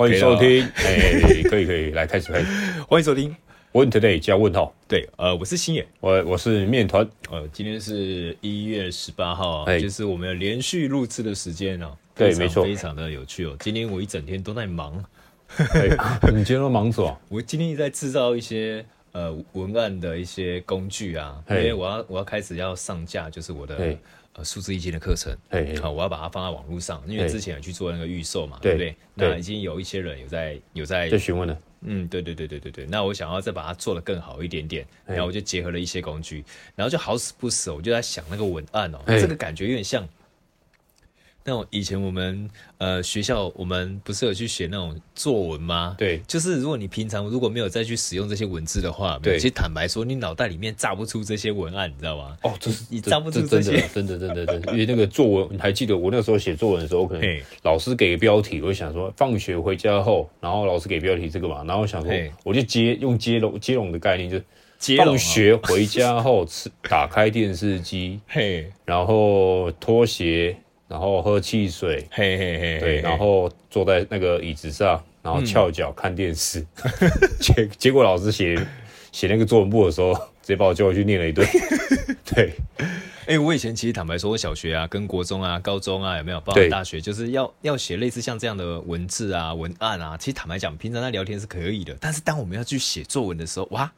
欢迎收听，哎，可以可以，来开始开始，欢迎收听。问 today 加问号，对，呃，我是星野，我我是面团，呃，今天是一月十八号，哎，就是我们要连续录制的时间哦，对，没错，非常的有趣哦，今天我一整天都在忙，你今天都忙什么？我今天一直在制造一些呃文案的一些工具啊，因为我要我要开始要上架，就是我的。呃，数字易经的课程，好，我要把它放在网络上，因为之前有去做那个预售嘛，对不对？那已经有一些人有在有在询问了，嗯，对对对对对对。那我想要再把它做得更好一点点，然后我就结合了一些工具，然后就好死不死，我就在想那个文案哦，这个感觉有点像。那种以前我们呃学校我们不是有去写那种作文吗？对，就是如果你平常如果没有再去使用这些文字的话，对，其实坦白说，你脑袋里面炸不出这些文案，你知道吗？哦，这是你炸不出这些，真的真的真的真的，因为那个作文，你还记得我那时候写作文的时候，可能老师给个标题，我就想说放学回家后，然后老师给标题这个嘛，然后我想说我就接用接龙接龙的概念，就放学回家后吃打开电视机，嘿，然后拖鞋。然后喝汽水，嘿嘿嘿，对，然后坐在那个椅子上，然后翘脚看电视。结、嗯、结果老师写写那个作文簿的时候，直接把我叫回去念了一顿。对，哎、欸，我以前其实坦白说，我小学啊、跟国中啊、高中啊，有没有包括大学，就是要要写类似像这样的文字啊、文案啊。其实坦白讲，平常在聊天是可以的，但是当我们要去写作文的时候，哇！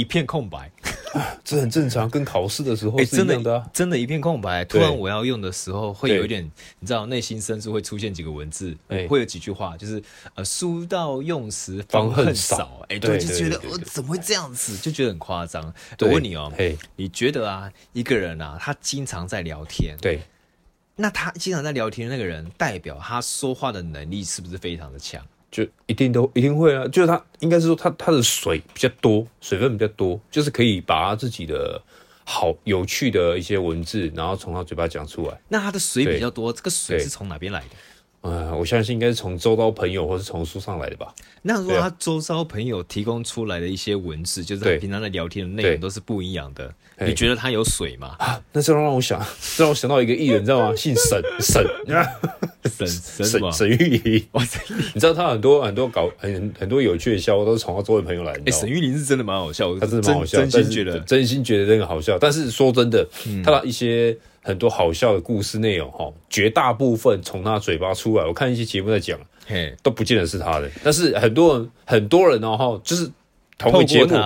一片空白，这很正常，跟考试的时候是一样的、真的，一片空白。突然我要用的时候，会有一点，你知道，内心深处会出现几个文字，会有几句话，就是呃，书到用时方恨少。哎、欸，对，就觉得我怎么会这样子，就觉得很夸张。我问你哦，你觉得啊，一个人啊，他经常在聊天，对，那他经常在聊天的那个人，代表他说话的能力是不是非常的强？就一定都一定会啊，就是他应该是说他他的水比较多，水分比较多，就是可以把他自己的好有趣的一些文字，然后从他嘴巴讲出来。那他的水比较多，这个水是从哪边来的？呃，我相信应该是从周遭朋友或是从书上来的吧。那如果他周遭朋友提供出来的一些文字，就是他平常在聊天的内容都是不一样的，你觉得他有水吗？啊，那这让我想，这让我想到一个艺人，你知道吗？姓沈沈沈沈沈玉琳。哇塞，你知道他很多很多搞很很多有趣的笑话都是从他周围朋友来的。哎，沈玉琳是真的蛮好笑，他真的蛮好笑，真心觉得真心觉得这个好笑。但是说真的，他的一些。很多好笑的故事内容，哈，绝大部分从他嘴巴出来，我看一些节目在讲，嘿，都不见得是他的。但是很多人，很多人哦，哈，就是同个节目，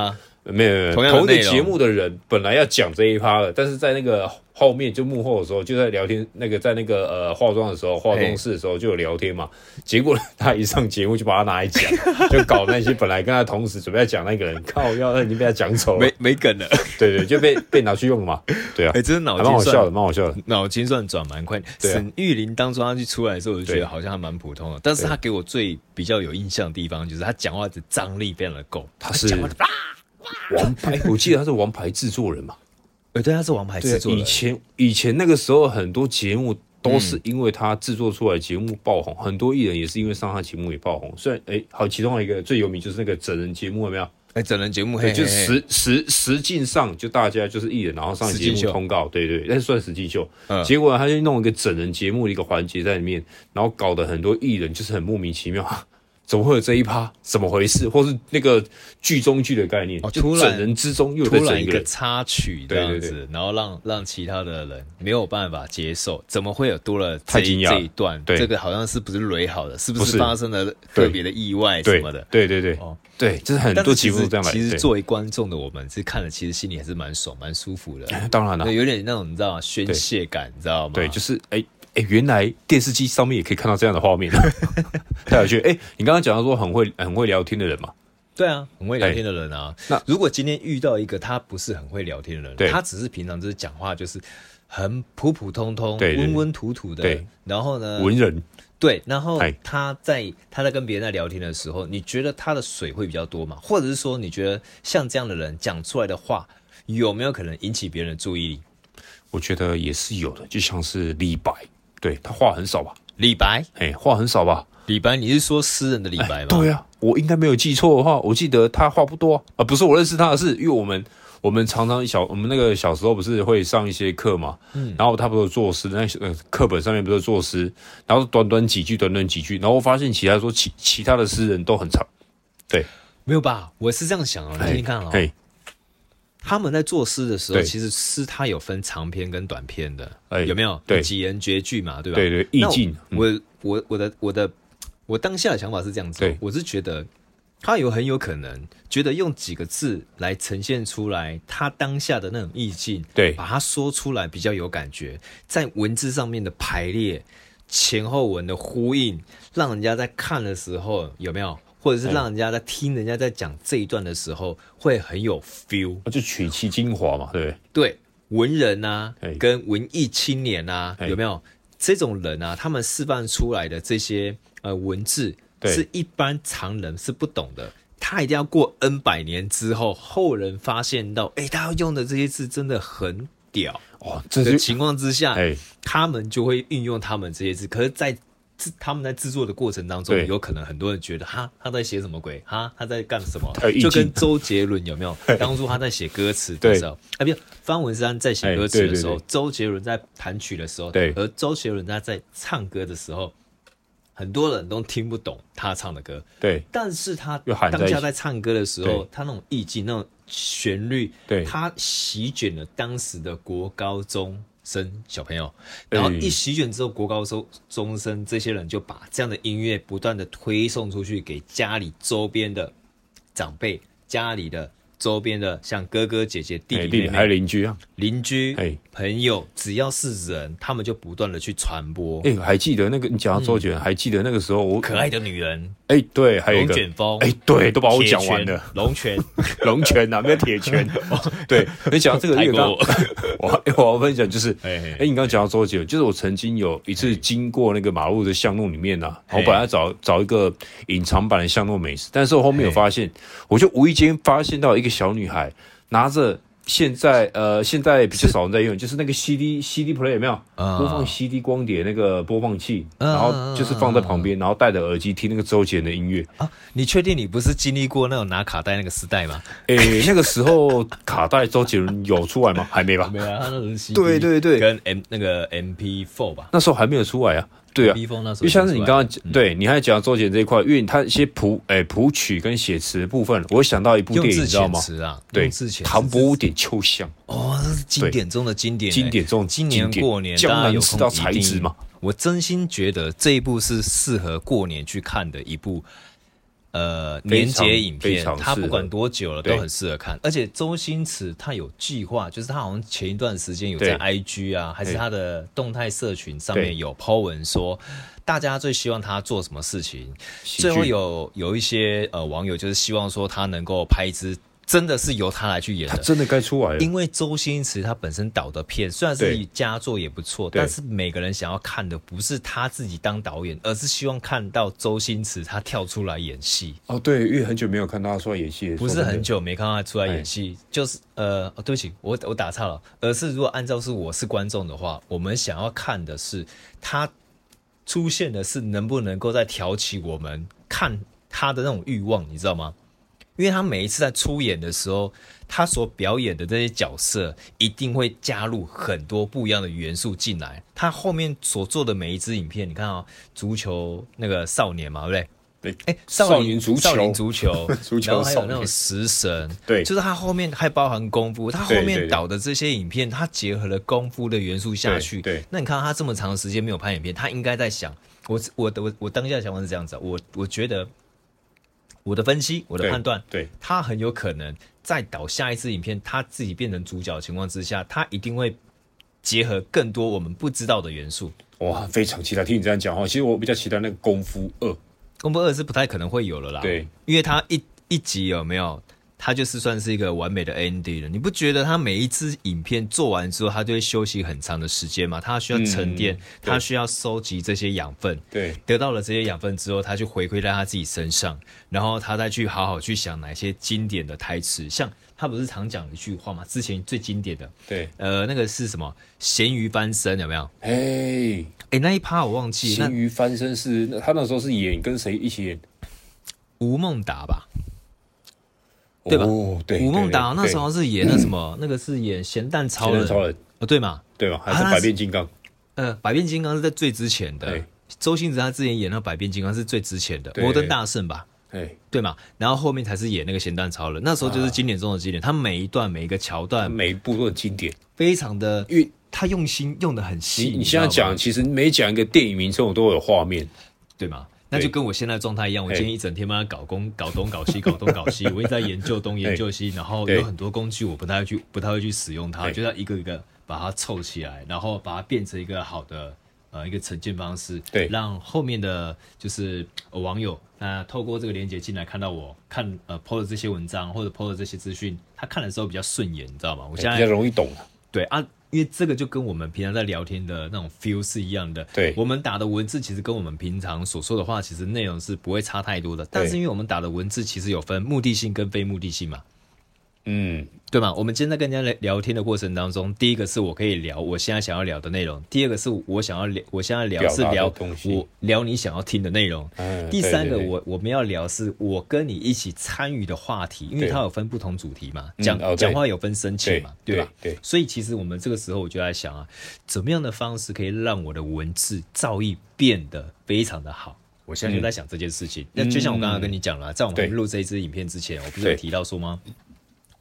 没有没有，同一个节目的人本来要讲这一趴的，但是在那个。后面就幕后的时候，就在聊天，那个在那个呃化妆的时候，化妆室的时候就有聊天嘛。结果他一上节目就把他拿来讲，就搞那些本来跟他同时准备要讲那个人，靠要他已经被他讲丑了，没没梗了。对对，就被被拿去用了嘛。对啊，哎、欸，真的脑筋蛮好笑的，蛮好笑的，脑筋算转蛮快。沈玉琳当初他去出来的时候，我就觉得好像还蛮普通的，但是他给我最比较有印象的地方，就是他讲话的张力非常的够，他是王牌，我记得他是王牌制作人嘛。呃，对，他是王牌制作人。以前以前那个时候，很多节目都是因为他制作出来节目爆红，很多艺人也是因为上他节目也爆红。虽然，哎，好，其中一个最有名就是那个整人节目，有没有？哎，整人节目，对，就实实实际上就大家就是艺人，然后上节目通告，对对，那算实际秀。结果他就弄一个整人节目的一个环节在里面，然后搞得很多艺人就是很莫名其妙。怎么会有这一趴？怎么回事？或是那个剧中剧的概念？哦，突然整人之中又突然一个插曲这样子，对对对，然后让让其他的人没有办法接受。怎么会有多了这一这一段？对，这个好像是不是雷好的？是不是发生了特别的意外什么的？对对对，哦，对，就是很多其实这样。其实作为观众的我们，是看了，其实心里还是蛮爽、蛮舒服的。当然了，有点那种你知道宣泄感，你知道吗？对，就是哎。哎、欸，原来电视机上面也可以看到这样的画面，太有趣！哎、欸，你刚刚讲到说很会很会聊天的人嘛？对啊，很会聊天的人啊。那如果今天遇到一个他不是很会聊天的人，对他只是平常就是讲话就是很普普通通、温温土土的，然后呢，文人，对，然后他在他在跟别人在聊天的时候，你觉得他的水会比较多吗？或者是说，你觉得像这样的人讲出来的话，有没有可能引起别人的注意力？我觉得也是有的，就像是李白。对，他话很少吧？李白，哎，话很少吧？李白，你是说诗人的李白吗？对啊，我应该没有记错的话，我记得他话不多啊，不是我认识他的是，因为我们我们常常小我们那个小时候不是会上一些课嘛，嗯，然后他不是作诗，那呃课本上面不是作诗，然后短短几句，短短几句，然后我发现其他说其其他的诗人都很长，对，没有吧？我是这样想哦，你听听看哦，嘿，他们在作诗的时候，其实诗它有分长篇跟短篇的，有没有？对，几言绝句嘛，对吧？对对，意境。我我我的我的我当下的想法是这样子，我是觉得。他有很有可能觉得用几个字来呈现出来他当下的那种意境，对，把它说出来比较有感觉，在文字上面的排列、前后文的呼应，让人家在看的时候有没有，或者是让人家在听人家在讲这一段的时候会很有 feel，就取其精华嘛，对对，文人啊，跟文艺青年啊，有没有这种人啊？他们示范出来的这些呃文字。是一般常人是不懂的，他一定要过 N 百年之后，后人发现到，哎、欸，他用的这些字真的很屌哦。这个情况之下，欸、他们就会运用他们这些字。可是，在制他们在制作的过程当中，有可能很多人觉得，哈，他在写什么鬼？哈，他在干什么？就跟周杰伦有没有？当初他在写歌词的时候，啊，不，方文山在写歌词的时候，周杰伦在弹曲的时候，对，而周杰伦他在唱歌的时候。很多人都听不懂他唱的歌，对，但是他当下在唱歌的时候，他那种意境、那种旋律，对，他席卷了当时的国高中生小朋友，然后一席卷之后，国高中中生这些人就把这样的音乐不断的推送出去给家里周边的长辈、家里的。周边的像哥哥姐姐、弟弟妹妹，还有邻居啊，邻居、朋友，只要是人，他们就不断的去传播。哎，还记得那个你讲到周杰伦，还记得那个时候我可爱的女人。哎，对，还有一个龙卷风。哎，对，都把我讲完了。龙泉，龙泉哪 没有铁拳？对，你讲到这个，那个我 我要分享就是，哎，你刚刚讲到周杰伦，就是我曾经有一次经过那个马路的巷弄里面呐，我本来找找一个隐藏版的巷弄美食，但是我后面有发现，我就无意间发现到一个小女孩拿着现在呃现在比较少人在用，就是那个 CD CD player 有没有播放 CD 光碟那个播放器，然后就是放在旁边，然后戴着耳机听那个周杰伦的音乐啊。你确定你不是经历过那种拿卡带那个时代吗？诶，那个时候卡带周杰伦有出来吗？还没吧？没啊，他那是 CD，对对对，跟 M 那个 MP4 吧，那时候还没有出来啊。对啊，因为像是你刚刚讲，对你还讲周杰伦这一块，因为他一些谱诶谱曲跟写词的部分，我想到一部电影，你知道吗？对，唐伯虎点秋香哦，那是经典中的经典，经典中今年过年江南吃到才子嘛。我真心觉得这一部是适合过年去看的一部。呃，年节影片，它不管多久了都很适合看。而且周星驰他有计划，就是他好像前一段时间有在 IG 啊，还是他的动态社群上面有 po 文说，大家最希望他做什么事情。最后有有一些呃网友就是希望说他能够拍一支。真的是由他来去演的，他真的该出来了。因为周星驰他本身导的片虽然是佳作也不错，但是每个人想要看的不是他自己当导演，而是希望看到周星驰他跳出来演戏。哦，对，因为很久没有看到他出来演戏，不是很久没看到他出来演戏，就是呃，哦，对不起，我我打岔了，而是如果按照是我是观众的话，我们想要看的是他出现的是能不能够再挑起我们看他的那种欲望，你知道吗？因为他每一次在出演的时候，他所表演的这些角色一定会加入很多不一样的元素进来。他后面所做的每一支影片，你看啊、哦，足球那个少年嘛，对不对？对，哎，少年足球，少年足球，足球，然后还有那种食神，对，就是他后面还包含功夫。他后面导的这些影片，他结合了功夫的元素下去。对，对，那你看他这么长的时间没有拍影片，他应该在想，我我的我我当下的想法是这样子，我我觉得。我的分析，我的判断，对，他很有可能在导下一次影片，他自己变成主角的情况之下，他一定会结合更多我们不知道的元素。哇，非常期待听你这样讲哈。其实我比较期待那个功夫二，功夫二是不太可能会有了啦。对，因为他一一集有没有？他就是算是一个完美的 ending 了，你不觉得他每一支影片做完之后，他就会休息很长的时间吗？他需要沉淀，嗯、他需要收集这些养分，对，得到了这些养分之后，他就回馈在他自己身上，然后他再去好好去想哪些经典的台词，像他不是常讲一句话吗？之前最经典的，对，呃，那个是什么？咸鱼翻身有没有？哎哎，那一趴我忘记了。咸鱼翻身是他那时候是演跟谁一起演？吴孟达吧。对吧？哦对，吴孟达那时候是演那什么，那个是演咸蛋超人，超人哦，对嘛？对嘛？还是百变金刚？呃，百变金刚是在最之前的。周星驰他之前演那百变金刚是最之前的，摩登大圣吧？对嘛？然后后面才是演那个咸蛋超人，那时候就是经典中的经典。他每一段每一个桥段，每一部都很经典，非常的，因为他用心用的很细。你现在讲，其实每讲一个电影名称，我都有画面，对吗？那就跟我现在状态一样，我今天一整天帮他搞工，搞东搞西，搞东搞西，我一直在研究东研究西，然后有很多工具我不太会去，不太会去使用它，就要一个一个把它凑起来，然后把它变成一个好的呃一个呈现方式，对，让后面的就是网友那透过这个连接进来看到我看呃 PO 的这些文章或者 PO 的这些资讯，他看的时候比较顺眼，你知道吗？我现在比较容易懂，对啊。因为这个就跟我们平常在聊天的那种 feel 是一样的，对，我们打的文字其实跟我们平常所说的话，其实内容是不会差太多的。但是因为我们打的文字其实有分目的性跟非目的性嘛。嗯，对吗？我们今天在跟人家聊天的过程当中，第一个是我可以聊我现在想要聊的内容，第二个是我想要聊，我现在聊是聊我聊你想要听的内容，嗯、第三个我我们要聊是我跟你一起参与的话题，因为它有分不同主题嘛，讲讲、嗯、话有分深浅嘛，对，对吧？对，所以其实我们这个时候我就在想啊，怎么样的方式可以让我的文字造诣变得非常的好？我现在就在想这件事情。那、嗯、就像我刚刚跟你讲了，在我们录这一支影片之前，我不是有提到说吗？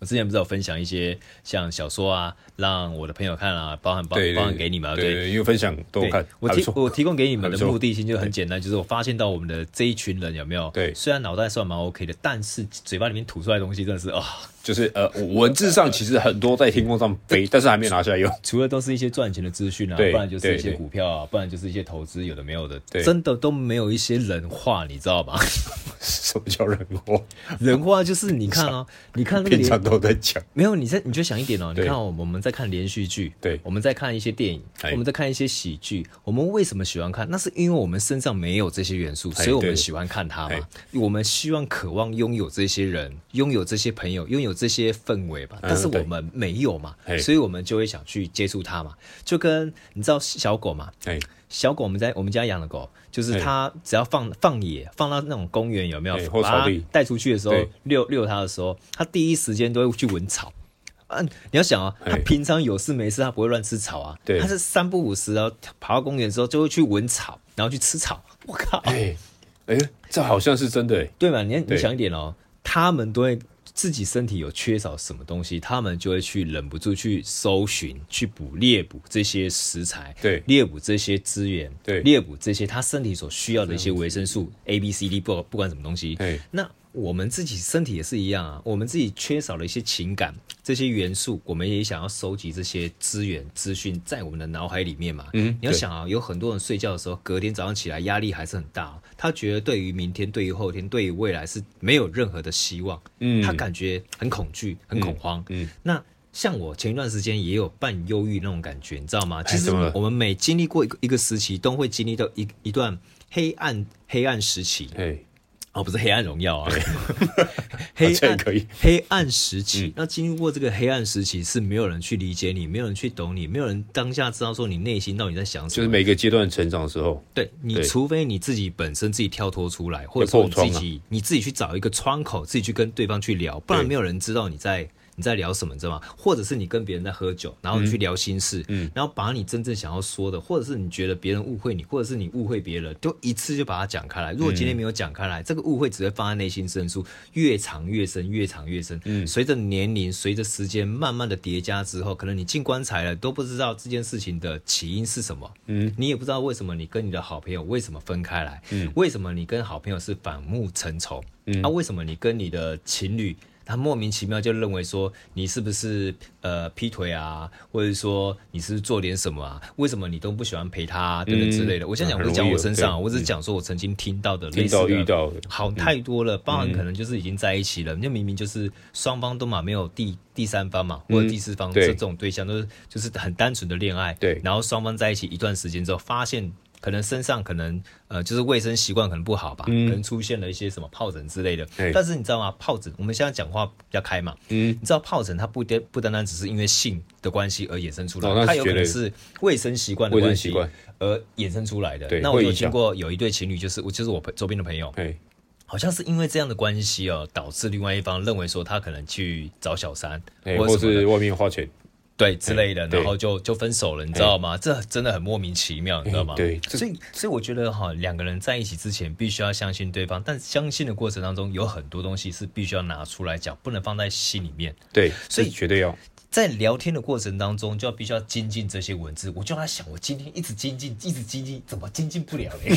我之前不是有分享一些像小说啊，让我的朋友看啊，包含包包含给你们，对，因为分享都看。我提我提供给你们的目的性就很简单，就是我发现到我们的这一群人有没有？对，虽然脑袋算蛮 OK 的，但是嘴巴里面吐出来的东西真的是啊。哦就是呃，文字上其实很多在天空上飞，但是还没拿下来用。除了都是一些赚钱的资讯啊，不然就是一些股票啊，不然就是一些投资，有的没有的，真的都没有一些人话，你知道吧？什么叫人话？人话就是你看啊，你看那个平常都在讲，没有你在你就想一点哦，你看我们在看连续剧，对，我们在看一些电影，我们在看一些喜剧，我们为什么喜欢看？那是因为我们身上没有这些元素，所以我们喜欢看它嘛。我们希望渴望拥有这些人，拥有这些朋友，拥有这些氛围吧。但是我们没有嘛，所以我们就会想去接触它嘛。就跟你知道小狗嘛，小狗我们在我们家养的狗，就是它只要放放野，放到那种公园有没有？把它带出去的时候，遛遛它的时候，它第一时间都会去闻草。啊，你要想啊，它平常有事没事，它不会乱吃草啊。对它是三不五时，然后跑到公园的时候就会去闻草，然后去吃草。我靠，哎哎，这好像是真的，对嘛？你你想一点哦，他们都会。自己身体有缺少什么东西，他们就会去忍不住去搜寻、去捕猎捕这些食材，对，猎捕这些资源，对，猎捕这些他身体所需要的一些维生素 A、B、C、D，不不管什么东西，对，那。我们自己身体也是一样啊，我们自己缺少了一些情感，这些元素，我们也想要收集这些资源资讯在我们的脑海里面嘛。嗯，你要想啊，有很多人睡觉的时候，隔天早上起来压力还是很大，他觉得对于明天、对于后天、对于未来是没有任何的希望。嗯，他感觉很恐惧、很恐慌。嗯，嗯，那像我前一段时间也有半忧郁那种感觉，你知道吗？其实我们每经历过一个一个时期，都会经历到一一段黑暗黑暗时期。哦，不是黑暗荣耀啊，黑暗可以，黑暗时期。嗯、那经历过这个黑暗时期，是没有人去理解你，没有人去懂你，没有人当下知道说你内心到底在想什么。就是每个阶段成长的时候，对，你除非你自己本身自己跳脱出来，或者说你自己、啊、你自己去找一个窗口，自己去跟对方去聊，不然没有人知道你在。你在聊什么，你知道吗？或者是你跟别人在喝酒，然后你去聊心事，嗯，嗯，然后把你真正想要说的，或者是你觉得别人误会你，或者是你误会别人，就一次就把它讲开来。如果今天没有讲开来，嗯、这个误会只会放在内心深处，越藏越深，越藏越深。嗯，随着年龄，随着时间慢慢的叠加之后，可能你进棺材了，都不知道这件事情的起因是什么。嗯，你也不知道为什么你跟你的好朋友为什么分开来。嗯，为什么你跟好朋友是反目成仇？嗯，啊，为什么你跟你的情侣？他莫名其妙就认为说你是不是呃劈腿啊，或者说你是，是做点什么啊？为什么你都不喜欢陪他啊，等等之类的？嗯、我现在讲不是讲我身上，我只是讲说我曾经听到的类似的，遇到好太多了。包含可能就是已经在一起了，那、嗯、明明就是双方都嘛没有第第三方嘛，或者第四方是这种对象，都是就是很单纯的恋爱。对，然后双方在一起一段时间之后，发现。可能身上可能呃就是卫生习惯可能不好吧，嗯、可能出现了一些什么疱疹之类的。欸、但是你知道吗？疱疹，我们现在讲话比较开嘛，嗯，你知道疱疹它不单不单单只是因为性的关系而衍生出来，哦、它有可能是卫生习惯的关系而衍生出来的。那我有听过有一对情侣，就是我就是我周边的朋友，好像是因为这样的关系哦，导致另外一方认为说他可能去找小三，或者是外面花钱。对之类的，然后就就分手了，你知道吗？这真的很莫名其妙，你知道吗？对，所以所以我觉得哈，两个人在一起之前必须要相信对方，但相信的过程当中有很多东西是必须要拿出来讲，不能放在心里面。对，所以绝对要。在聊天的过程当中，就要必须要精进这些文字。我就在想，我今天一直精进，一直精进，怎么精进不了嘞？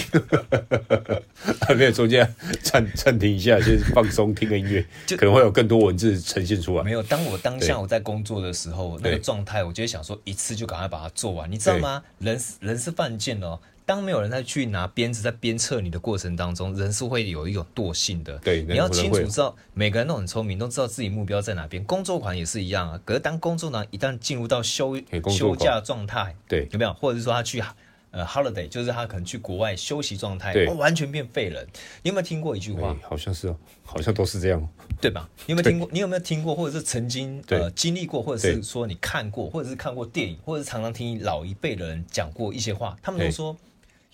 还 没有中间暂暂停一下，先放松听个音乐，就可能会有更多文字呈现出来。没有，当我当下我在工作的时候，那个状态，我就会想说，一次就赶快把它做完，你知道吗？人人是犯贱哦。当没有人再去拿鞭子在鞭策你的过程当中，人是会有一种惰性的。对，你要清楚知道，每个人都很聪明，都知道自己目标在哪边。工作狂也是一样啊。可是当工作狂，一旦进入到休休假状态，对，有没有？或者是说他去呃 holiday，就是他可能去国外休息状态，对，完全变废人。你有没有听过一句话？好像是哦，好像都是这样，对吧？你有没有听过？你有没有听过，或者是曾经呃经历过，或者是说你看过，或者是看过电影，或者是常常听老一辈的人讲过一些话，他们都说。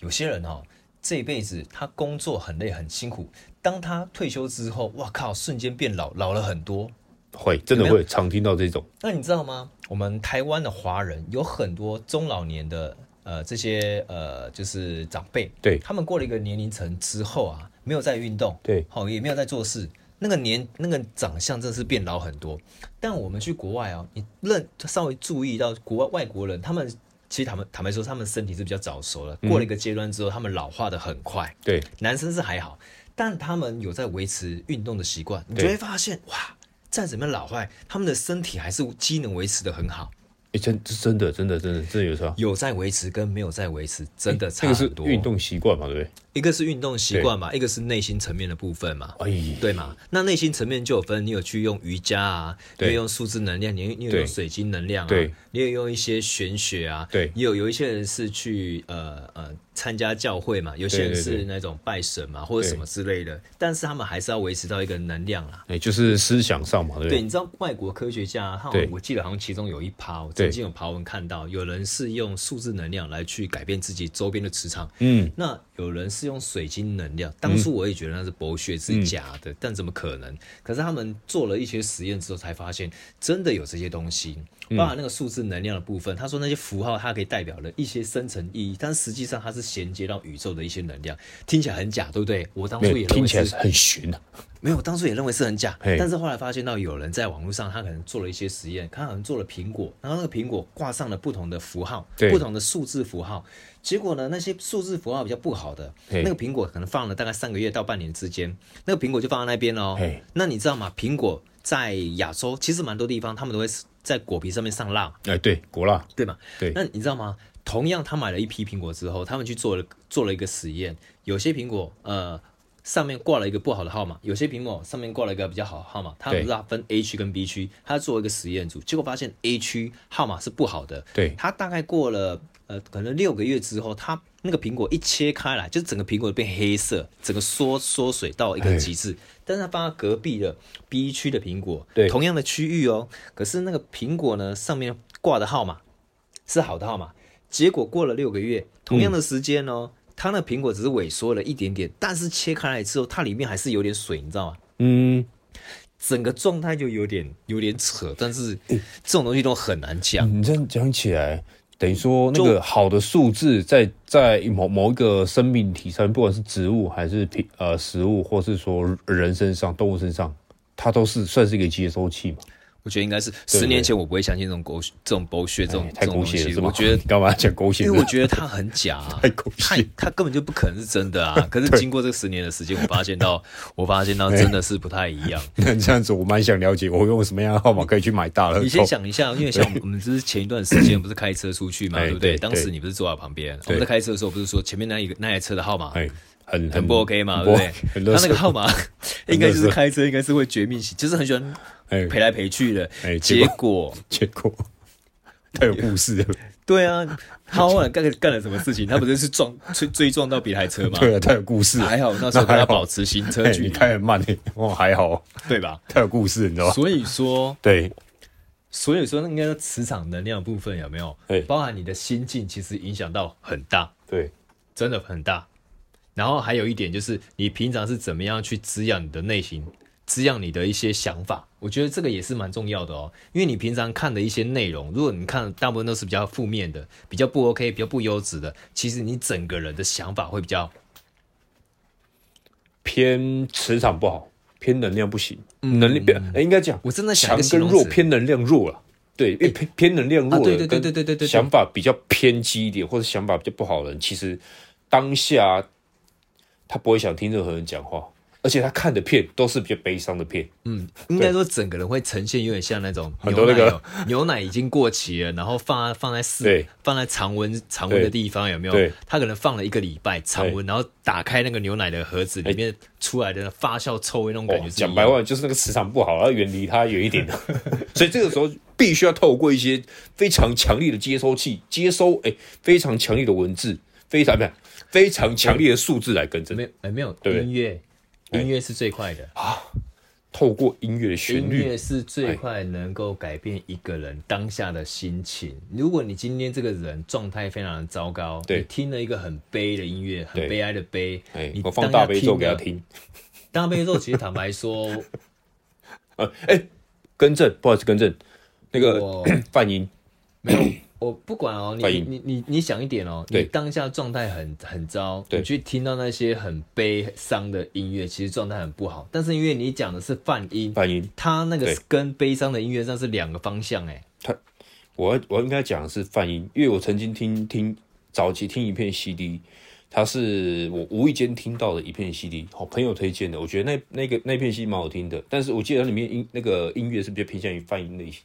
有些人哦，这一辈子他工作很累很辛苦，当他退休之后，哇靠，瞬间变老，老了很多。会，真的会常听到这种。那你知道吗？我们台湾的华人有很多中老年的呃这些呃就是长辈，对，他们过了一个年龄层之后啊，没有在运动，对，好也没有在做事，那个年那个长相真的是变老很多。但我们去国外啊，你认稍微注意到国外外国人他们。其实他们坦白说，他们身体是比较早熟了。过了一个阶段之后，他们老化的很快。对，男生是还好，但他们有在维持运动的习惯，你就会发现哇，再怎么样老坏，他们的身体还是机能维持的很好。哎，真真的真的真的真的有差，有在维持跟没有在维持，真的差很多。运动习惯嘛，对不对？一个是运动习惯嘛，一个是内心层面的部分嘛，对嘛？那内心层面就有分，你有去用瑜伽啊，你有用数字能量，你你有用水晶能量啊，你有用一些玄学啊，对，你有有一些人是去呃呃参加教会嘛，有些人是那种拜神嘛或者什么之类的，但是他们还是要维持到一个能量啦，哎，就是思想上嘛，对。对，你知道外国科学家，他我记得好像其中有一趴，我曾经有爬文看到，有人是用数字能量来去改变自己周边的磁场，嗯，那有人是用水晶能。量，当初我也觉得那是博学，是假的，嗯、但怎么可能？可是他们做了一些实验之后，才发现真的有这些东西，包含那个数字能量的部分。他说那些符号，它可以代表了一些深层意义，但实际上它是衔接到宇宙的一些能量，听起来很假，对不对？我当初也听起来是很玄啊。没有，当初也认为是很假，但是后来发现到有人在网络上，他可能做了一些实验，他可能做了苹果，然后那个苹果挂上了不同的符号，不同的数字符号，结果呢，那些数字符号比较不好的，那个苹果可能放了大概三个月到半年之间，那个苹果就放在那边哦。那你知道吗？苹果在亚洲其实蛮多地方，他们都会在果皮上面上蜡，哎，对，果蜡，对吗？对。那你知道吗？同样，他买了一批苹果之后，他们去做了做了一个实验，有些苹果，呃。上面挂了一个不好的号码，有些苹果上面挂了一个比较好的号码，它不是它分 A 区跟 B 区，他做一个实验组，结果发现 A 区号码是不好的。对，它大概过了呃可能六个月之后，它那个苹果一切开来，就整个苹果变黑色，整个缩缩水到一个极致。但是它放在隔壁的 B 区的苹果，对，同样的区域哦，可是那个苹果呢上面挂的号码是好的号码，结果过了六个月，同样的时间哦。嗯它那苹果只是萎缩了一点点，但是切开来之后，它里面还是有点水，你知道吗？嗯，整个状态就有点有点扯，但是这种东西都很难讲。你这样讲起来，等于说那个好的数字在在某某一个生命体上，不管是植物还是品呃食物，或是说人身上、动物身上，它都是算是一个接收器嘛。我觉得应该是十年前，我不会相信这种狗血、这种狗血、这种太狗血了。我觉得 干嘛讲狗血？因为我觉得它很假，太狗血，它根本就不可能是真的啊！可是经过这十年的时间，我发现到，我发现到真的是不太一样。那这样子，我蛮想了解，我用什么样的号码可以去买大乐透？你先想一下，因为像我们只是前一段时间不是开车出去嘛，对不对？当时你不是坐在旁边，我们在开车的时候不是说前面那一个那台车的号码很很不 OK 嘛，对不对？他那个号码应该就是开车应该是会绝命型，就是很喜欢。赔来赔去的，结果结果 他有故事。对啊，他后来 干干了什么事情？他不是是撞 追追撞到别台车吗？对啊，他有故事。还好那时候他保持行车距离，你开很慢诶。哦，还好，对吧？他有故事，你知道吗？所以说，对，所以说那应该说磁场能量部分有没有？包含你的心境，其实影响到很大。对，真的很大。然后还有一点就是，你平常是怎么样去滋养你的内心，滋养你的一些想法？我觉得这个也是蛮重要的哦。因为你平常看的一些内容，如果你看大部分都是比较负面的、比较不 OK、比较不优质的，其实你整个人的想法会比较偏磁场不好，偏能量不行，嗯、能力变，哎，应该讲，我真的强跟弱，偏能量弱了。对，因为偏偏能量弱了，对对对对对对对，想法比较偏激一点，或者想法比较不好的人，其实当下。他不会想听任何人讲话，而且他看的片都是比较悲伤的片。嗯，应该说整个人会呈现有点像那种很多那个牛奶 已经过期了，然后放放在室放在常温常温的地方，有没有？他可能放了一个礼拜常温，然后打开那个牛奶的盒子，里面出来的发酵臭味那种感觉。讲白话就是那个磁场不好，要远离它远一点的。所以这个时候必须要透过一些非常强力的接收器接收，哎，非常强力的文字，非常不非常强烈的数字来跟着，没有，没有音乐，音乐是最快的啊！透过音乐的旋律，音乐是最快能够改变一个人当下的心情。如果你今天这个人状态非常的糟糕，对，你听了一个很悲的音乐，很悲哀的悲，你我放大悲咒给他听。大悲咒其实坦白说，呃，哎，更正，不好意思，更正，那个泛 音没有。我不管哦，你你你你想一点哦，你当下状态很很糟，你去听到那些很悲伤的音乐，其实状态很不好。但是因为你讲的是泛音，泛音，它那个跟悲伤的音乐上是两个方向哎。他，我我应该讲的是泛音，因为我曾经听听早期听一片 CD，它是我无意间听到的一片 CD，好朋友推荐的，我觉得那那个那片 CD 蛮好听的，但是我记得它里面音那个音乐是比较偏向于泛音类型。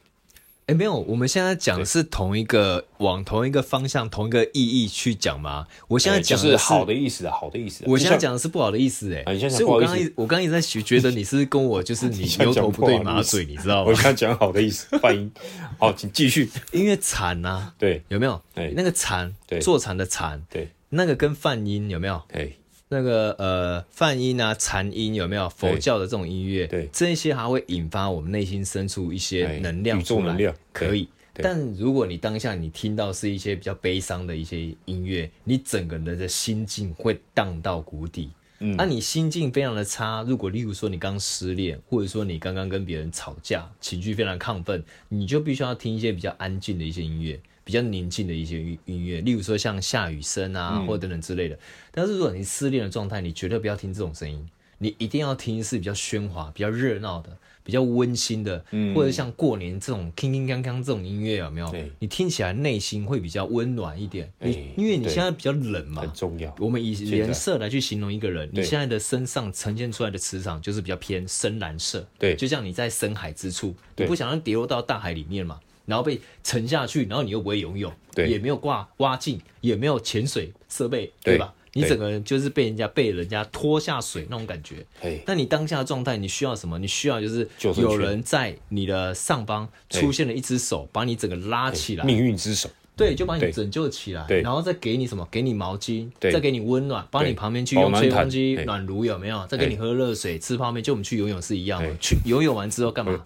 哎，没有，我们现在讲的是同一个往同一个方向、同一个意义去讲吗？我现在讲的是好的意思啊，好的意思。我现在讲的是不好的意思，哎，所以我刚刚我刚刚一直在学，觉得你是跟我就是你 牛头不对马嘴，你知道吗？我现在讲好的意思，泛音。好，请继续。音乐惨呐，对，有没有？对，那个禅，坐禅的禅，对，那个跟泛音有没有？对。那个呃，梵音啊，禅音有没有佛教的这种音乐？对，这些还会引发我们内心深处一些能量出来，宇宙能量可以。但如果你当下你听到是一些比较悲伤的一些音乐，你整个人的心境会荡到谷底。嗯，那、啊、你心境非常的差。如果例如说你刚失恋，或者说你刚刚跟别人吵架，情绪非常亢奋，你就必须要听一些比较安静的一些音乐。比较宁静的一些音乐，例如说像下雨声啊，或等等之类的。但是如果你失恋的状态，你绝对不要听这种声音，你一定要听是比较喧哗、比较热闹的、比较温馨的，或者像过年这种铿铿锵锵这种音乐有没有？你听起来内心会比较温暖一点。你因为你现在比较冷嘛，很重要。我们以颜色来去形容一个人，你现在的身上呈现出来的磁场就是比较偏深蓝色。对，就像你在深海之处，你不想让跌落到大海里面嘛。然后被沉下去，然后你又不会游泳，对，也没有挂蛙镜，也没有潜水设备，对，对吧？你整个人就是被人家被人家拖下水那种感觉。那你当下的状态，你需要什么？你需要就是有人在你的上方出现了一只手，把你整个拉起来，命运之手，对，就把你拯救起来，然后再给你什么？给你毛巾，再给你温暖，帮你旁边去用吹风机暖炉有没有？再给你喝热水，吃泡面，就我们去游泳是一样的。去游泳完之后干嘛？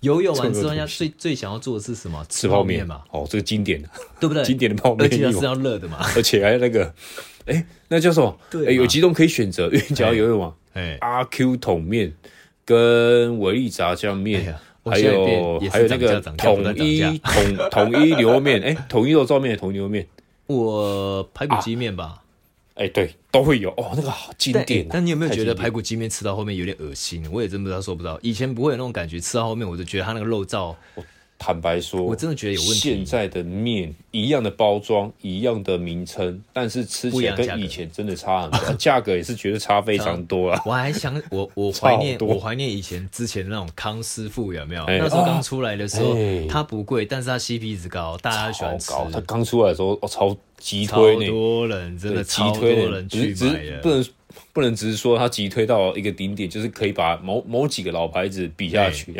游泳完之后，人家最最想要做的是什么？吃泡面嘛。哦，这个经典的，对不对？经典的泡面，而且是要热的嘛。而且还有那个，哎，那叫什么？对，有几种可以选择，因为只要游泳嘛。哎，阿 Q 桶面跟维力炸酱面，还有还有那个统一统统一牛肉面，哎，统一肉燥面，统一牛肉面。我排骨鸡面吧。哎，对，都会有哦，那个好经典。但你有没有觉得排骨鸡面吃到后面有点恶心？我也真不知道，说不知道。以前不会有那种感觉，吃到后面我就觉得它那个肉燥。坦白说，我真的觉得有问题。现在的面一样的包装，一样的名称，但是吃起来跟以前真的差很多，价格也是觉得差非常多啊。我还想，我我怀念，我怀念以前之前那种康师傅有没有？那时候刚出来的时候，它不贵，但是它 CP 值高，大家喜欢吃。它刚出来的时候，我超急推，超多人真的超多人去买的，不能。不能只是说它急推到一个顶点，就是可以把某某几个老牌子比下去。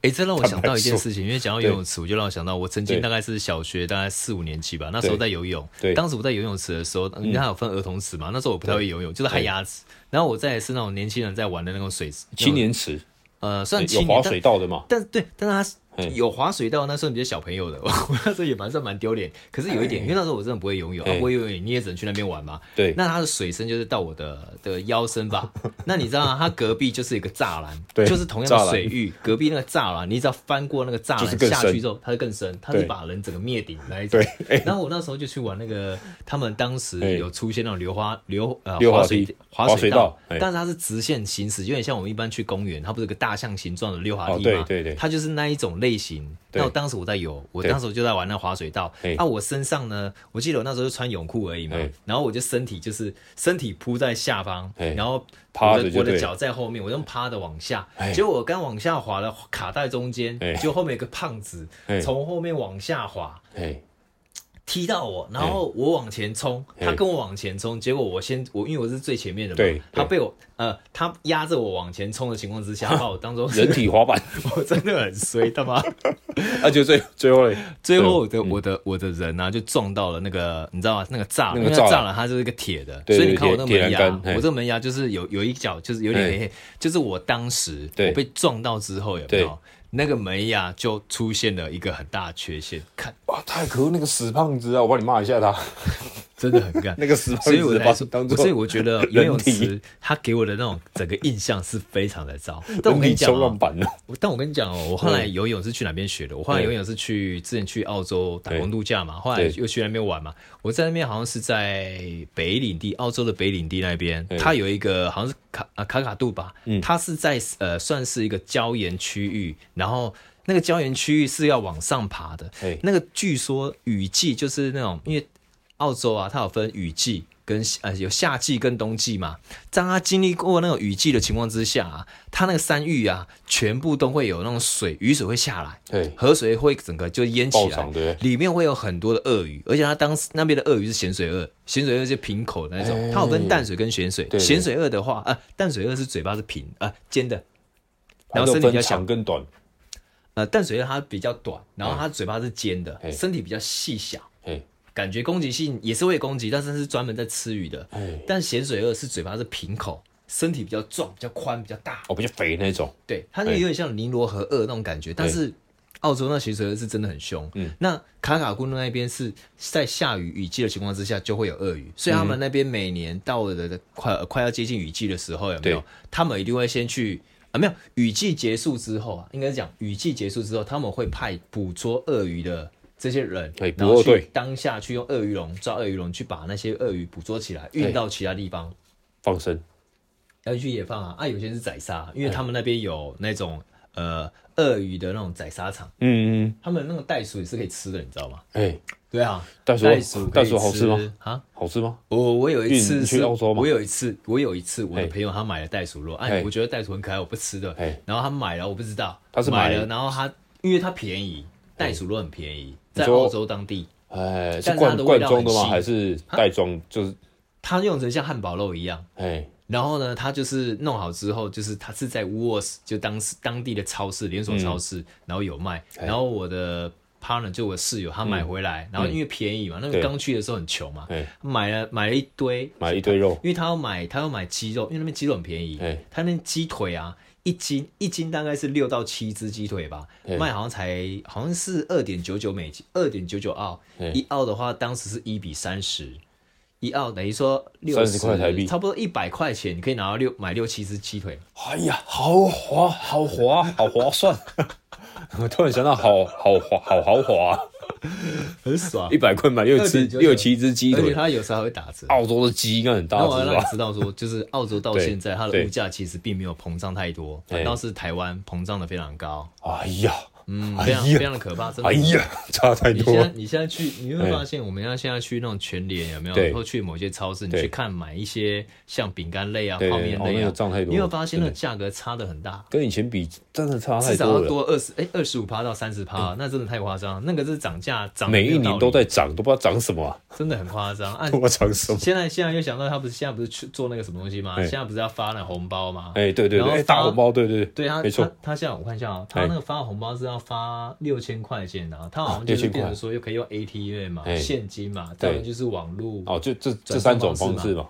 哎，这让我想到 一件事情，因为讲到游泳池，我就让我想到我曾经大概是小学大概四五年级吧，那时候在游泳。对，当时我在游泳池的时候，你看有分儿童池嘛？那时候我不太会游泳，就是旱鸭池。然后我在是那种年轻人在玩的那种水池，青年池。呃，算有滑水道的嘛？但对，但是它有滑水道，那时候你是小朋友的，我那时候也蛮算蛮丢脸。可是有一点，因为那时候我真的不会游泳，啊不会游泳，你也只能去那边玩嘛。对。那它的水深就是到我的的腰身吧？那你知道吗？它隔壁就是一个栅栏，就是同样的水域，隔壁那个栅栏，你只要翻过那个栅栏下去之后，它就更深，它是把人整个灭顶那一种。对。然后我那时候就去玩那个，他们当时有出现那种流花流呃滑水滑水道，但是它是直线行驶，有点像我们一般去公园，它不是个大象形状的溜滑梯吗？对对对。它就是那一种类型。那我当时我在游，我当时就在玩那滑水道。啊我身上呢？我记得我那时候就穿泳裤而已嘛。然后我就身体就是身体扑在下方，然后我的我的脚在后面，我用趴的往下。结果我刚往下滑了，卡在中间。结果后面有个胖子从后面往下滑。踢到我，然后我往前冲，他跟我往前冲，结果我先我因为我是最前面的嘛，他被我呃他压着我往前冲的情况之下，把我当做人体滑板，我真的很衰，他妈，而且最最后最后的我的我的人呢就撞到了那个你知道吗？那个栅栏，那个栅栏它就是一个铁的，所以你看我那个门牙，我这个门牙就是有有一角就是有点黑，就是我当时我被撞到之后有没有？那个门牙就出现了一个很大的缺陷，看哇，太可恶！那个死胖子啊，我帮你骂一下他，真的很干。那个死胖子，所以我来说，所以我觉得游泳池他给我的那种整个印象是非常的糟。但我跟你讲哦，但我跟你讲哦，我后来游泳是去哪边学的？我后来游泳是去之前去澳洲打工度假嘛，后来又去那边玩嘛。我在那边好像是在北领地，澳洲的北领地那边，它有一个好像是卡啊卡卡杜吧，它是在呃算是一个礁岩区域。然后那个礁岩区域是要往上爬的，嘿。那个据说雨季就是那种，因为澳洲啊，它有分雨季跟呃有夏季跟冬季嘛。当它经历过那种雨季的情况之下啊，它那个山域啊，全部都会有那种水，雨水会下来，对河水会整个就淹起来，里面会有很多的鳄鱼，而且它当时那边的鳄鱼是咸水鳄，咸水鳄是平口的那种，它有分淡水跟咸水，咸水鳄的话，啊、呃，淡水鳄是嘴巴是平啊、呃、尖的，然后身体比较长跟短。呃，淡水鳄它比较短，然后它嘴巴是尖的，嘿身体比较细小，嘿感觉攻击性也是会攻击，但是是专门在吃鱼的。嘿但咸水鳄是嘴巴是平口，身体比较壮、比较宽、比较大，哦，比较肥那种。对，它那有点像尼罗河鳄那种感觉，嘿但是澳洲那咸水鳄是真的很凶。嗯，那卡卡库那边是在下雨雨季的情况之下就会有鳄鱼，所以他们那边每年到了的快快要接近雨季的时候，有没有？他们一定会先去。啊，没有，雨季结束之后啊，应该是讲雨季结束之后，他们会派捕捉鳄鱼的这些人，对，然后去当下去用鳄鱼笼抓鳄鱼笼，去把那些鳄鱼捕捉起来，运到其他地方放生，要去野放啊。啊，有些是宰杀，因为他们那边有那种呃鳄鱼的那种宰杀场，嗯嗯，他们那个袋鼠也是可以吃的，你知道吗？哎。对啊，袋鼠袋鼠好吃吗？啊，好吃吗？我我有一次去澳洲吗？我有一次，我有一次，我的朋友他买了袋鼠肉，哎，我觉得袋鼠很可爱，我不吃的。然后他买了，我不知道，他是买了，然后他因为他便宜，袋鼠肉很便宜，在澳洲当地，哎，是罐罐装的吗？还是袋装？就是他用成像汉堡肉一样，哎，然后呢，他就是弄好之后，就是他是在 Woolworths 就当时当地的超市连锁超市，然后有卖，然后我的。Partner 就我室友，他买回来，然后因为便宜嘛，那个刚去的时候很穷嘛，买了买了一堆，买了一堆肉，因为他要买他要买鸡肉，因为那边鸡肉很便宜，他那鸡腿啊，一斤一斤大概是六到七只鸡腿吧，卖好像才好像是二点九九美金，二点九九澳，一澳的话当时是一比三十，一澳等于说六十块台币，差不多一百块钱，你可以拿到六买六七只鸡腿，哎呀，好划好划好划算。我 突然想到好，好好豪好豪华，很爽，一百块买六只六七只鸡腿，而且它有时候还会打折。澳洲的鸡应该很大只吧？我让你知道说，就是澳洲到现在它的物价其实并没有膨胀太多，反倒是台湾膨胀的非常高。哎呀。嗯，非常非常的可怕，真的。哎呀，差太多。你现在你现在去，你会发现，我们要现在去那种全联有没有？然后去某些超市，你去看买一些像饼干类啊、泡面类啊，你有发现那价格差的很大，跟以前比真的差太多了。至少要多二十哎，二十五趴到三十趴，那真的太夸张。那个是涨价涨，每一年都在涨，都不知道涨什么，真的很夸张。不知道涨什么。现在现在又想到他不是现在不是去做那个什么东西吗？现在不是要发那红包吗？哎，对对对，大红包，对对对，他没错。他现在我看一下啊，他那个发红包是要发六。千块钱啊，他好像就是变成说又可以用 ATM 嘛，现金嘛，当然就是网络哦，就这这三种方式嘛。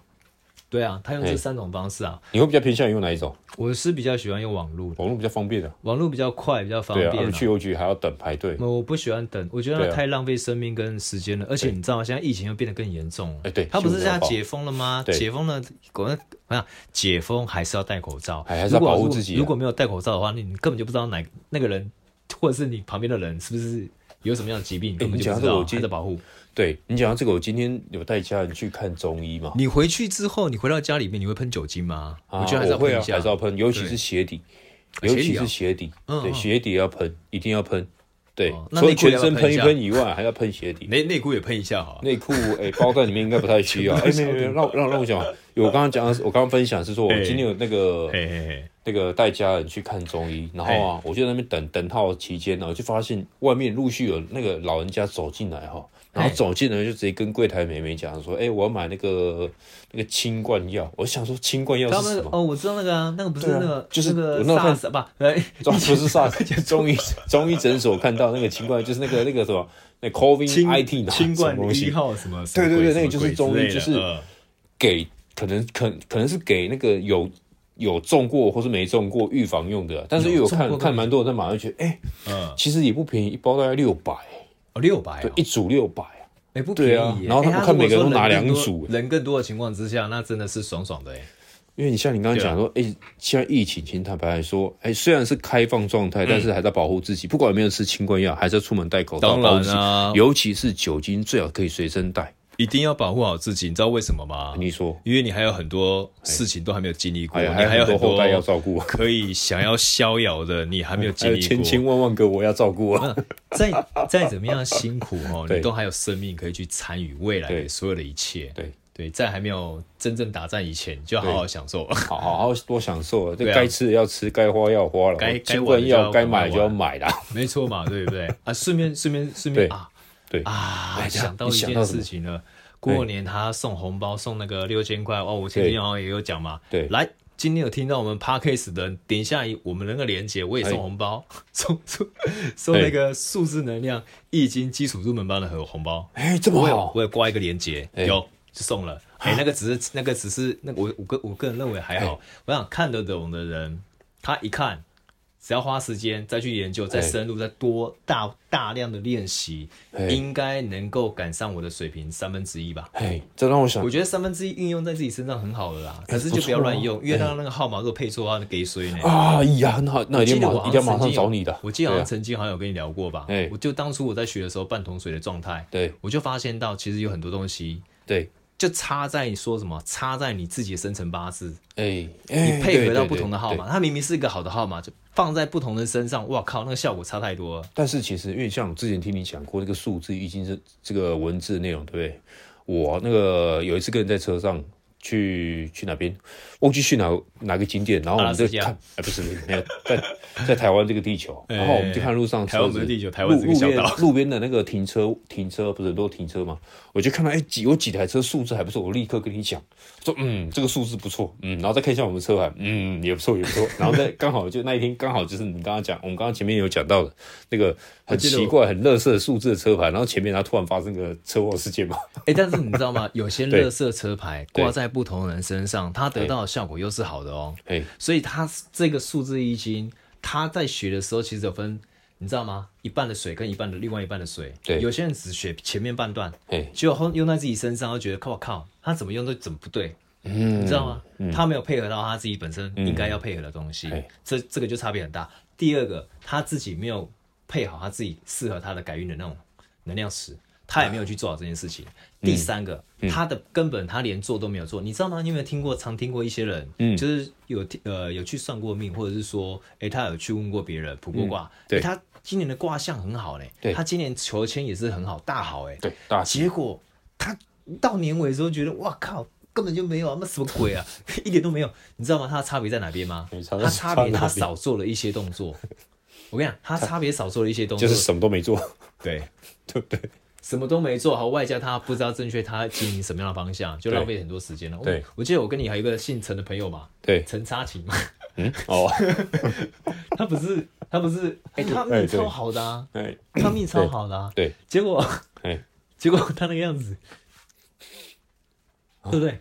对啊，他用这三种方式啊。你会比较偏向于用哪一种？我是比较喜欢用网络，网络比较方便的，网络比较快，比较方便。对啊，去邮局还要等排队。我不喜欢等，我觉得太浪费生命跟时间了。而且你知道吗？现在疫情又变得更严重。哎，对，他不是现在解封了吗？解封了，果然，我想解封还是要戴口罩，还是要保护自己。如果没有戴口罩的话，那你根本就不知道哪那个人，或者是你旁边的人是不是有什么样的疾病，根本就不知道。还在保护。对你讲到这个，我今天有带家人去看中医嘛？你回去之后，你回到家里面，你会喷酒精吗？啊、我觉得还是要喷一下，还是要喷，尤其是鞋底，尤其是鞋底，啊、对，鞋底要喷，一定要喷。对，除了全身喷一喷以外，还要喷鞋底。内内裤也喷一下哈。内裤哎，包在里面应该不太需要。哎，没有没有，让让让我讲，我刚刚讲的，我刚刚分享是说，我今天有那个那个带家人去看中医，然后啊，我就在那边等等号期间呢，我就发现外面陆续有那个老人家走进来哈。然后走进来就直接跟柜台妹妹讲说：“哎，我要买那个那个清冠药。”我想说清冠药是什么？哦，我知道那个啊，那个不是那个，就是那个 SARS 吧？哎，不是 SARS，中医中医诊所看到那个清冠，就是那个那个什么那 COVID nineteen 清冠一号什么？对对对，那个就是中医，就是给可能可可能是给那个有有中过或是没中过预防用的。但是因为我看看蛮多人在马上觉得，哎，嗯，其实也不便宜，一包大概六百。哦，六百，对，一组六百，哎，不便宜。然后他们看每个人都拿两组，人更多的情况之下，那真的是爽爽的哎。因为你像你刚刚讲说，哎，现在疫情，其实坦白来说，哎，虽然是开放状态，但是还在保护自己。不管有没有吃清冠药，还是要出门戴口罩，当然啊，尤其是酒精，最好可以随身带。一定要保护好自己，你知道为什么吗？你说，因为你还有很多事情都还没有经历过，你还有很多后代要照顾，可以想要逍遥的，你还没有经历过，千千万万个我要照顾啊！再再怎么样辛苦哦，你都还有生命可以去参与未来的所有的一切。对。对，在还没有真正打仗以前，就要好好享受，好好好多享受。这该吃的要吃，该花要花了，该该玩要该买就要买啦，没错嘛，对不对？啊，顺便顺便顺便啊，对啊，想到一件事情了。过年他送红包，送那个六千块哦，我前天好像也有讲嘛。对，来，今天有听到我们 Podcast 的人，点一下我们那个链接，我也送红包，送送送那个数字能量易经基础入门班的红包。哎，这么好，我也挂一个链接，有就送了。哎，那个只是那个只是那我我个我个人认为还好，我想看得懂的人，他一看。只要花时间再去研究，再深入，再多大大量的练习，应该能够赶上我的水平三分之一吧。嘿，这让我想，我觉得三分之一运用在自己身上很好了啦。可是就不要乱用，因为他那个号码如果配错的话，那给谁呢。啊呀，很好，那一定马一定要马上找你的。我记得好像曾经好像有跟你聊过吧？我就当初我在学的时候，半桶水的状态，对，我就发现到其实有很多东西，对。就差在你说什么，差在你自己的生辰八字，哎，你配合到不同的号码，它明明是一个好的号码，就放在不同人身上，哇靠，那个效果差太多了。但是其实，因为像我之前听你讲过那个数字，已经是这个文字内容，对不对？我那个有一次跟人在车上。去去哪边？忘记去哪哪个景点，然后我们就看，哎，不是没有在在台湾这个地球，然后我们就看路上车子，地球，台湾路边路边的那个停车停车不是都停车吗？我就看到哎几有几台车数字还不错，我立刻跟你讲说嗯这个数字不错，嗯，然后再看一下我们车牌，嗯也不错也不错，然后再刚好就那一天刚好就是你刚刚讲我们刚刚前面有讲到的那个很奇怪很乐色的数字的车牌，然后前面它突然发生个车祸事件嘛，哎，但是你知道吗？有些 乐色车牌挂在不同的人身上，他得到的效果又是好的哦。嘿所以他这个数字易经，他在学的时候其实有分，你知道吗？一半的水跟一半的另外一半的水。对，有些人只学前面半段，嘿结果用在自己身上，就觉得靠靠，他怎么用都怎么不对。嗯，你知道吗？嗯、他没有配合到他自己本身应该要配合的东西，嗯、这这个就差别很大。第二个，他自己没有配好他自己适合他的改运的那种能量石。他也没有去做好这件事情。第三个，他的根本他连做都没有做，你知道吗？你有没有听过？常听过一些人，就是有呃有去算过命，或者是说，哎，他有去问过别人卜过卦，对，他今年的卦象很好嘞，他今年求签也是很好，大好哎，对，大。结果他到年尾的时候觉得，哇靠，根本就没有啊，那什么鬼啊，一点都没有。你知道吗？他的差别在哪边吗？他差别他少做了一些动作。我跟你讲，他差别少做了一些动作，就是什么都没做，对，对 不对？什么都没做好，外加他不知道正确他经营什么样的方向，就浪费很多时间了。对，我记得我跟你还有一个姓陈的朋友嘛，对，陈差琴嘛。嗯，哦，他不是他不是，哎，他命超好的啊，他命超好的啊，对，结果，结果他那个样子，对不对？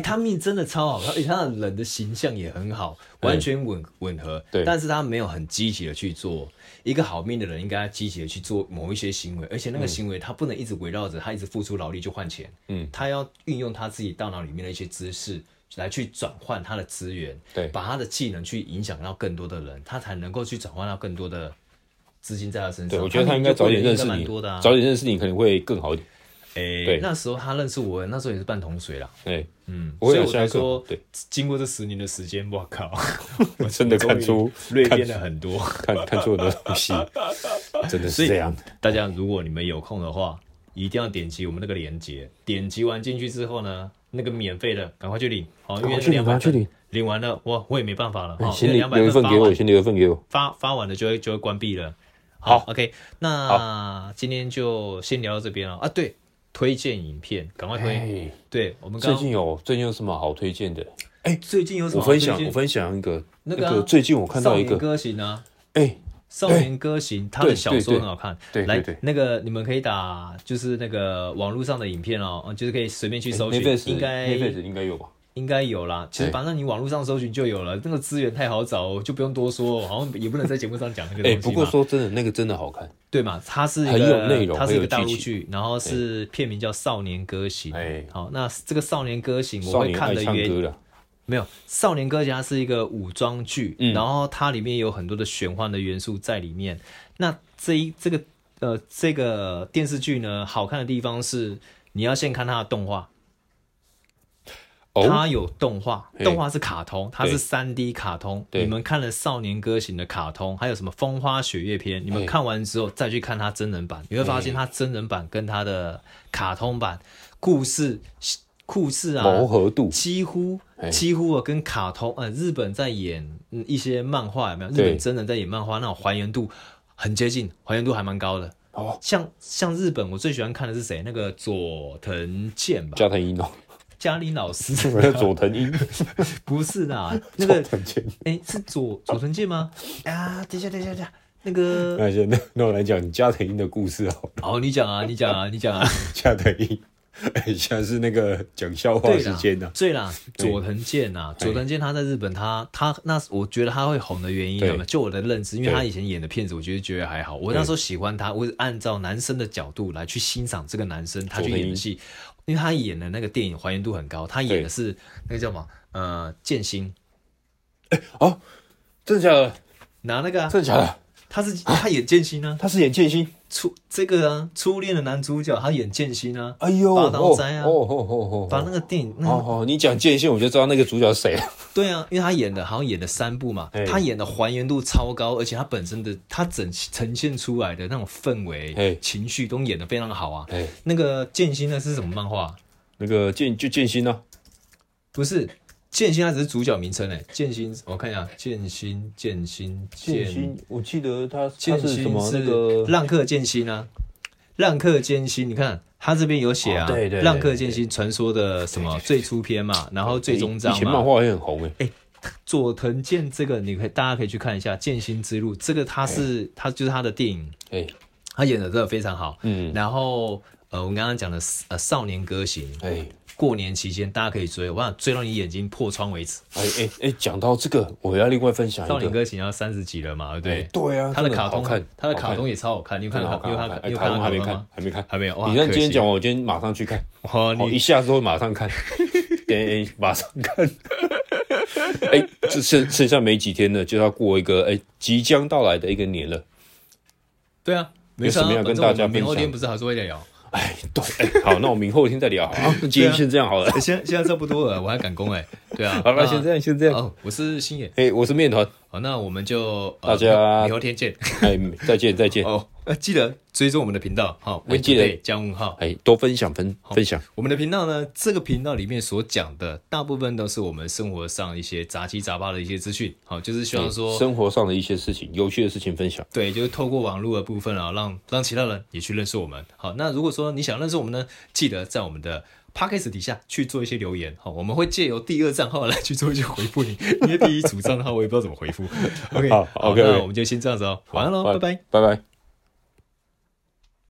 看。哎、欸，他命真的超好，而且他的人的形象也很好，完全吻吻合。对，但是他没有很积极的去做。一个好命的人应该积极的去做某一些行为，而且那个行为他不能一直围绕着他一直付出劳力就换钱。嗯，他要运用他自己大脑里面的一些知识来去转换他的资源，对，把他的技能去影响到更多的人，他才能够去转换到更多的资金在他身上。对，我觉得他应该早点认识你，啊、早点认识你可能会更好一点。哎、欸，那时候他认识我，那时候也是半桶水啦。对，嗯，所以我才说，对，经过这十年的时间，我靠，我真的看出蜕变了很多，看看出很多东西，真的是这样。大家如果你们有空的话，一定要点击我们那个链接，点击完进去之后呢，那个免费的赶快去领，好，因为两百领，领完了我我也没办法了，好，先留一份给我，先留一份给我，发发完了就会就会关闭了。好，OK，那今天就先聊到这边了。啊，对。推荐影片，赶快推！欸、对我们最近有最近有什么好推荐的？哎、欸，最近有什么好推荐？我分享我分享一个那个、啊、最近我看到一个《少年歌行》啊，哎、欸，《少年歌行》他的小说很好看。对对对，来那个你们可以打，就是那个网络上的影片哦，就是可以随便去搜寻，欸、应该应该有吧。应该有啦，其实反正你网络上搜寻就有了，欸、那个资源太好找，就不用多说，好像也不能在节目上讲那个东西。不过说真的，那个真的好看，对嘛？它是一个很有内容，它是一个大陆剧，然后是片名叫《少年歌行》。哎、欸，好，那这个《少年歌行》我会看的原因，没有《少年歌行》它是一个武装剧，嗯、然后它里面有很多的玄幻的元素在里面。那这一这个呃这个电视剧呢，好看的地方是你要先看它的动画。它有动画，动画是卡通，它是三 D 卡通。你们看了《少年歌行》的卡通，还有什么《风花雪月篇》？你们看完之后再去看它真人版，你会发现它真人版跟它的卡通版故事故事啊，磨合度几乎几乎啊跟卡通，呃，日本在演一些漫画有没有？日本真人在演漫画那种还原度很接近，还原度还蛮高的。哦，像像日本，我最喜欢看的是谁？那个佐藤健吧？加藤鹰哦。嘉玲老师，佐藤英不是啦，那个哎、欸、是佐佐藤健吗？啊，等一下等一下等一下，那个那先那那我来讲加藤英的故事好。好，你讲啊，你讲啊，你讲啊。加藤鹰，哎、欸，现在是那个讲笑话时间呢。对啦，佐藤健呐，佐藤健他在日本他，他他那我觉得他会红的原因，就我的认知，因为他以前演的片子，我觉得觉得还好。我那时候喜欢他，我是按照男生的角度来去欣赏这个男生，他去演的戏。因为他演的那个电影还原度很高，他演的是那个叫什么？呃，剑心。哎、欸，哦，真的假的？拿那个、啊？真的假的？他是他演剑心呢？他是演剑心。初这个啊，初恋的男主角，他演剑心啊。哎呦，拔刀斋啊。哦哦哦哦，把那个电影。哦哦，你讲剑心，我就知道那个主角是谁了。对啊，因为他演的好像演了三部嘛，他演的还原度超高，而且他本身的他整呈现出来的那种氛围、情绪都演的非常好啊。那个剑心那是什么漫画？那个剑就剑心呢？不是剑心，它只是主角名称哎。剑心，我看一下，剑心，剑心，剑心。我记得它剑心是什么？那个浪客剑心啊，浪客剑心。你看它这边有写啊，对对，浪客剑心传说的什么最初篇嘛，然后最终章嘛。以前漫画也很红诶。佐藤健这个你可以大家可以去看一下《剑心之路》，这个他是他就是他的电影，哎，他演的真的非常好。嗯，然后。呃，我们刚刚讲的呃《少年歌行》，哎，过年期间大家可以追，我想追到你眼睛破窗为止。哎哎哎，讲到这个，我要另外分享一个《少年歌行》要三十集了嘛，对不对？对啊，他的卡通，他的卡通也超好看，你有看到？你有看？你有看？还没看，还没看，还没有。你看今天讲完，我今天马上去看。哦，你一下子会马上看，哎，马上看。哎，这剩剩下没几天了，就要过一个哎即将到来的一个年了。对啊，没什么要跟大家分享。明后天不是还是会聊？哎，对，哎，好，那我明后天再聊。好，那今天先这样好了。现现在差不多了，我还赶工哎。对啊，好了，先这样，先这样。哦，我是星野，哎，我是面团。好，那我们就大家明后天见。哎，再见，再见。哦，记得追踪我们的频道，好，记得加问号，哎，多分享分分享。我们的频道呢，这个频道里面所讲的大部分都是我们生活上一些杂七杂八的一些资讯，好，就是希望说生活上的一些事情、有趣的事情分享。对，就是透过网络的部分啊，让让其他人也去认识我们。好，那如果说你想认识我们呢，记得在我们的 Podcast 底下去做一些留言，好，我们会借由第二账号来去做一些回复你，因为第一组账号我也不知道怎么回复。OK，好，OK，那我们就先这样子哦，晚安喽，拜拜，拜拜。